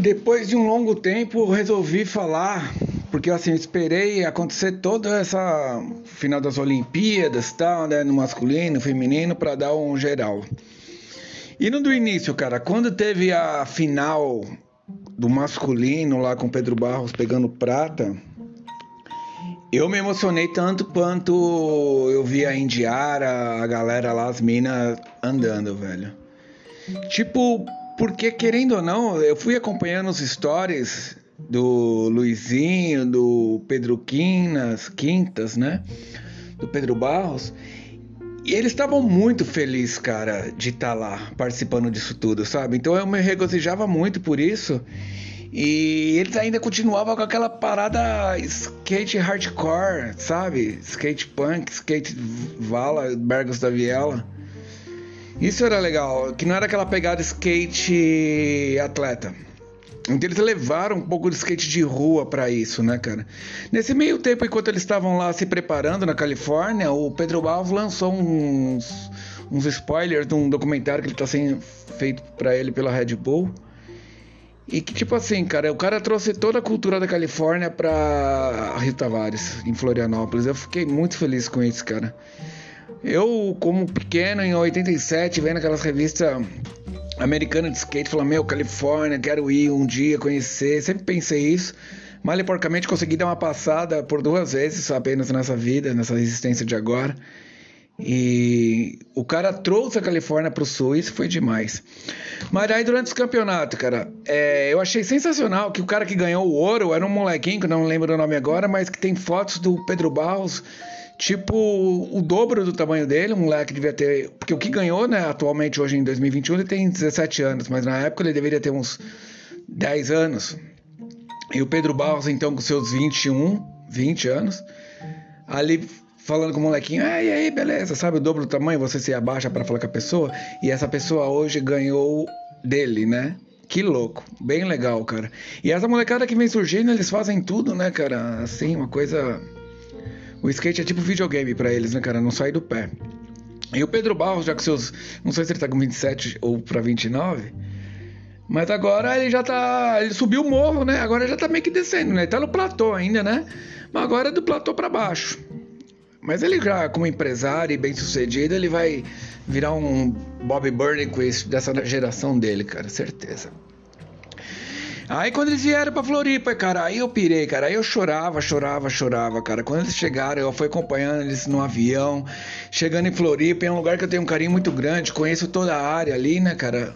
Depois de um longo tempo, resolvi falar, porque assim, esperei acontecer toda essa final das Olimpíadas, tal, né, no masculino, no feminino, para dar um geral. E no do início, cara, quando teve a final do masculino lá com Pedro Barros pegando prata, eu me emocionei tanto quanto eu vi a Indiara, a galera lá, as minas andando, velho. Tipo, porque, querendo ou não, eu fui acompanhando os stories do Luizinho, do Pedro Quinas, Quintas, né? Do Pedro Barros. E eles estavam muito felizes, cara, de estar tá lá participando disso tudo, sabe? Então eu me regozijava muito por isso. E eles ainda continuavam com aquela parada skate hardcore, sabe? Skate punk, skate vala, Bergos da Viela. Isso era legal, que não era aquela pegada skate atleta. Então eles levaram um pouco de skate de rua para isso, né, cara? Nesse meio tempo, enquanto eles estavam lá se preparando na Califórnia, o Pedro Alves lançou uns, uns spoilers de um documentário que ele tá sendo feito para ele pela Red Bull. E que, tipo assim, cara, o cara trouxe toda a cultura da Califórnia pra Rio Tavares, em Florianópolis. Eu fiquei muito feliz com isso, cara. Eu, como pequeno, em 87, vendo aquelas revistas americanas de skate, falando, meu, Califórnia, quero ir um dia conhecer. Sempre pensei isso. Mal e porcamente consegui dar uma passada por duas vezes apenas nessa vida, nessa existência de agora. E o cara trouxe a Califórnia para o sul, isso foi demais. Mas aí durante os campeonatos, cara, é, eu achei sensacional que o cara que ganhou o ouro era um molequinho, que não lembro o nome agora, mas que tem fotos do Pedro Barros tipo o dobro do tamanho dele, um moleque devia ter, porque o que ganhou, né, atualmente hoje em 2021, ele tem 17 anos, mas na época ele deveria ter uns 10 anos. E o Pedro Barros então com seus 21, 20 anos, ali falando com o molequinho, ah, e aí, beleza, sabe o dobro do tamanho, você se abaixa para falar com a pessoa, e essa pessoa hoje ganhou dele, né? Que louco, bem legal, cara. E essa molecada que vem surgindo, eles fazem tudo, né, cara? Assim, uma coisa o skate é tipo videogame para eles, né, cara? Não sai do pé. E o Pedro Barros, já com seus. Não sei se ele tá com 27 ou pra 29. Mas agora ele já tá. Ele subiu o morro, né? Agora já tá meio que descendo, né? Ele tá no platô ainda, né? Mas agora é do platô para baixo. Mas ele já, como empresário e bem sucedido, ele vai virar um Bob Burnquist dessa geração dele, cara, certeza. Aí quando eles vieram pra Floripa, cara, aí eu pirei, cara. Aí eu chorava, chorava, chorava, cara. Quando eles chegaram, eu fui acompanhando eles no avião. Chegando em Floripa, é um lugar que eu tenho um carinho muito grande. Conheço toda a área ali, né, cara?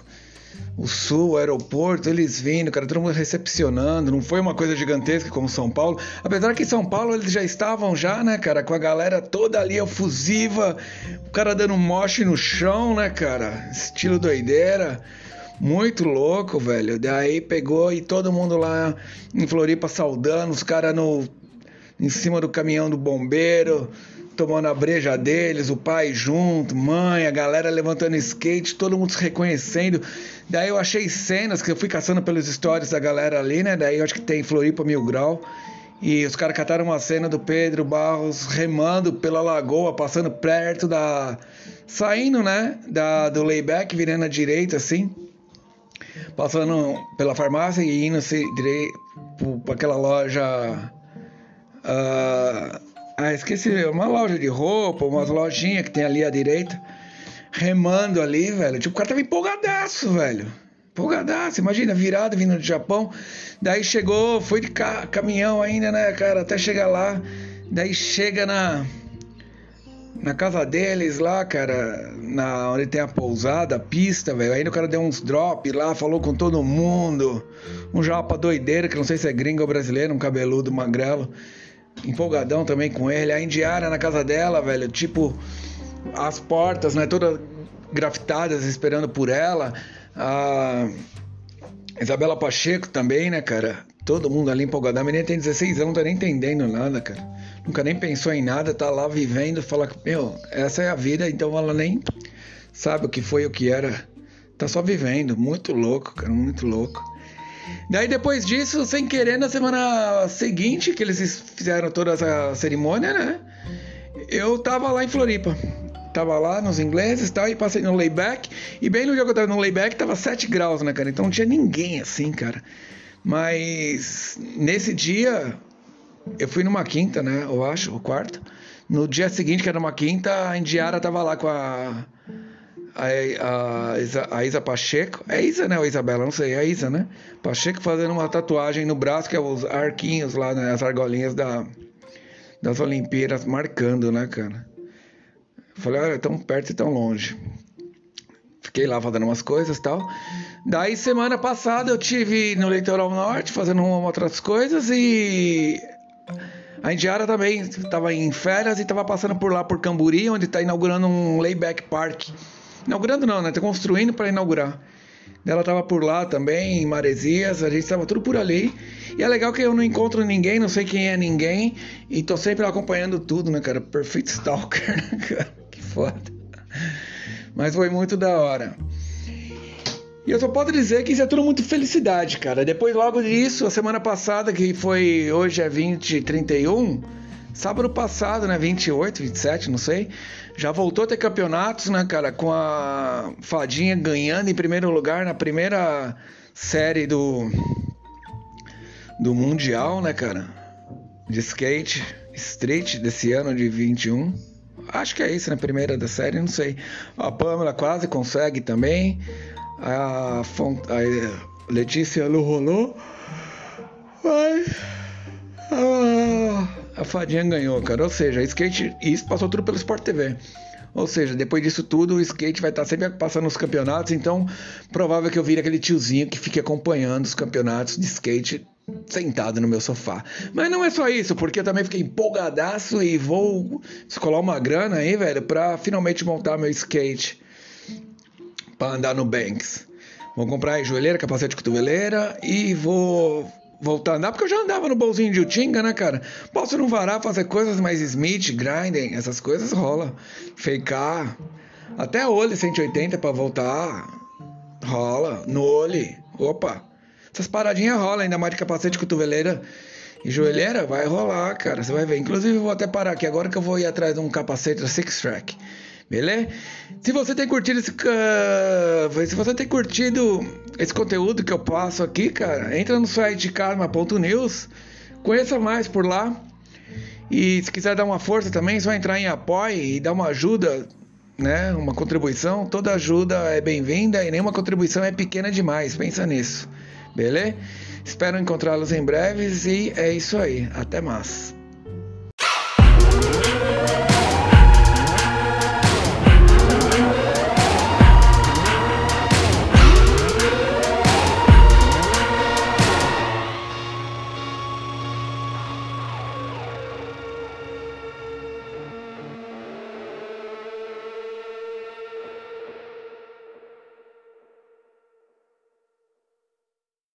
O sul, o aeroporto, eles vindo, cara, todo mundo recepcionando. Não foi uma coisa gigantesca como São Paulo. Apesar que em São Paulo eles já estavam já, né, cara, com a galera toda ali efusiva. O cara dando moche no chão, né, cara? Estilo doideira. Muito louco, velho. Daí pegou e todo mundo lá em Floripa saudando, os caras no em cima do caminhão do bombeiro, tomando a breja deles, o pai junto, mãe, a galera levantando skate, todo mundo se reconhecendo. Daí eu achei cenas que eu fui caçando pelos stories da galera ali, né? Daí eu acho que tem Floripa Mil Grau. E os caras cataram uma cena do Pedro Barros remando pela lagoa, passando perto da. saindo, né? Da, do layback, virando à direita assim passando pela farmácia e indo direito para aquela loja. Uh, ah, esqueci, uma loja de roupa, umas lojinhas que tem ali à direita, remando ali, velho. Tipo, o cara tava empolgadaço, velho. Empolgadaço, imagina, virado vindo do Japão. Daí chegou, foi de ca caminhão ainda, né, cara, até chegar lá. Daí chega na na casa deles lá, cara, na onde tem a pousada, a pista, velho. Aí o cara deu uns drop lá, falou com todo mundo. Um japa doideiro, que não sei se é gringo ou brasileiro, um cabeludo magrelo. Empolgadão também com ele. A indiara na casa dela, velho, tipo, as portas, né, todas grafitadas esperando por ela. A, Isabela Pacheco também, né, cara? Todo mundo ali empolgado. A menina tem 16 anos, não tá nem entendendo nada, cara. Nunca nem pensou em nada, tá lá vivendo, fala que, meu, essa é a vida, então ela nem sabe o que foi o que era. Tá só vivendo. Muito louco, cara, muito louco. Daí depois disso, sem querer, na semana seguinte, que eles fizeram toda essa cerimônia, né? Eu tava lá em Floripa. Tava lá nos ingleses e tal, e passei no layback. E bem no dia que eu tava no layback, tava 7 graus, né, cara? Então não tinha ninguém assim, cara. Mas nesse dia, eu fui numa quinta, né? Eu acho, o quarto. No dia seguinte, que era uma quinta, a Indiara tava lá com a. A, a, Isa, a Isa Pacheco, é Isa, né? Ou Isabela, não sei, é Isa, né? Pacheco fazendo uma tatuagem no braço, que é os arquinhos lá, né? As argolinhas da, das Olimpíadas marcando, né, cara? Falei, olha, tão perto e tão longe. Fiquei lá fazendo umas coisas tal. Daí, semana passada, eu tive no Litoral Norte fazendo uma, outras coisas e. A Indiara também estava em férias e estava passando por lá por Camburi, onde está inaugurando um layback park. Inaugurando não, né? Está construindo para inaugurar. Ela estava por lá também, em Maresias, a gente estava tudo por ali. E é legal que eu não encontro ninguém, não sei quem é ninguém, e tô sempre acompanhando tudo, né, cara? Perfeito stalker, né, cara? Que foda. Mas foi muito da hora. E eu só posso dizer que isso é tudo muito felicidade, cara. Depois, logo disso, a semana passada, que foi hoje é 20, 31, sábado passado, né? 28, 27, não sei. Já voltou a ter campeonatos, né, cara? Com a Fadinha ganhando em primeiro lugar na primeira série do, do Mundial, né, cara? De skate, street desse ano de 21. Acho que é isso, né? Primeira da série, não sei. A Pamela quase consegue também a, a Letícia não rolou, mas a, a Fadinha ganhou, cara. Ou seja, skate, isso passou tudo pelo Sport TV. Ou seja, depois disso tudo, o skate vai estar sempre passando os campeonatos, então provável que eu vire aquele tiozinho que fique acompanhando os campeonatos de skate sentado no meu sofá. Mas não é só isso, porque eu também fiquei empolgadaço e vou descolar uma grana aí, velho, pra finalmente montar meu skate para andar no Banks. Vou comprar aí joelheira, capacete de cotoveleira e vou voltar a andar, porque eu já andava no bolzinho de Utinga, né, cara? Posso não varar, fazer coisas mais Smith, grinding, essas coisas rola. Fakear. Até olho 180 para voltar. Rola. No olho. Opa. Essas paradinhas rolam, ainda mais de capacete cotoveleira e joelheira, vai rolar, cara. Você vai ver. Inclusive, eu vou até parar aqui agora que eu vou ir atrás de um capacete da Six Track. Beleza? Se você tem curtido esse uh, se você tem curtido esse conteúdo que eu passo aqui, cara, entra no site karma.news, conheça mais por lá. E se quiser dar uma força também, só entrar em apoie e dar uma ajuda, né? Uma contribuição. Toda ajuda é bem-vinda e nenhuma contribuição é pequena demais. Pensa nisso. Beleza? Espero encontrá-los em breves e é isso aí. Até mais.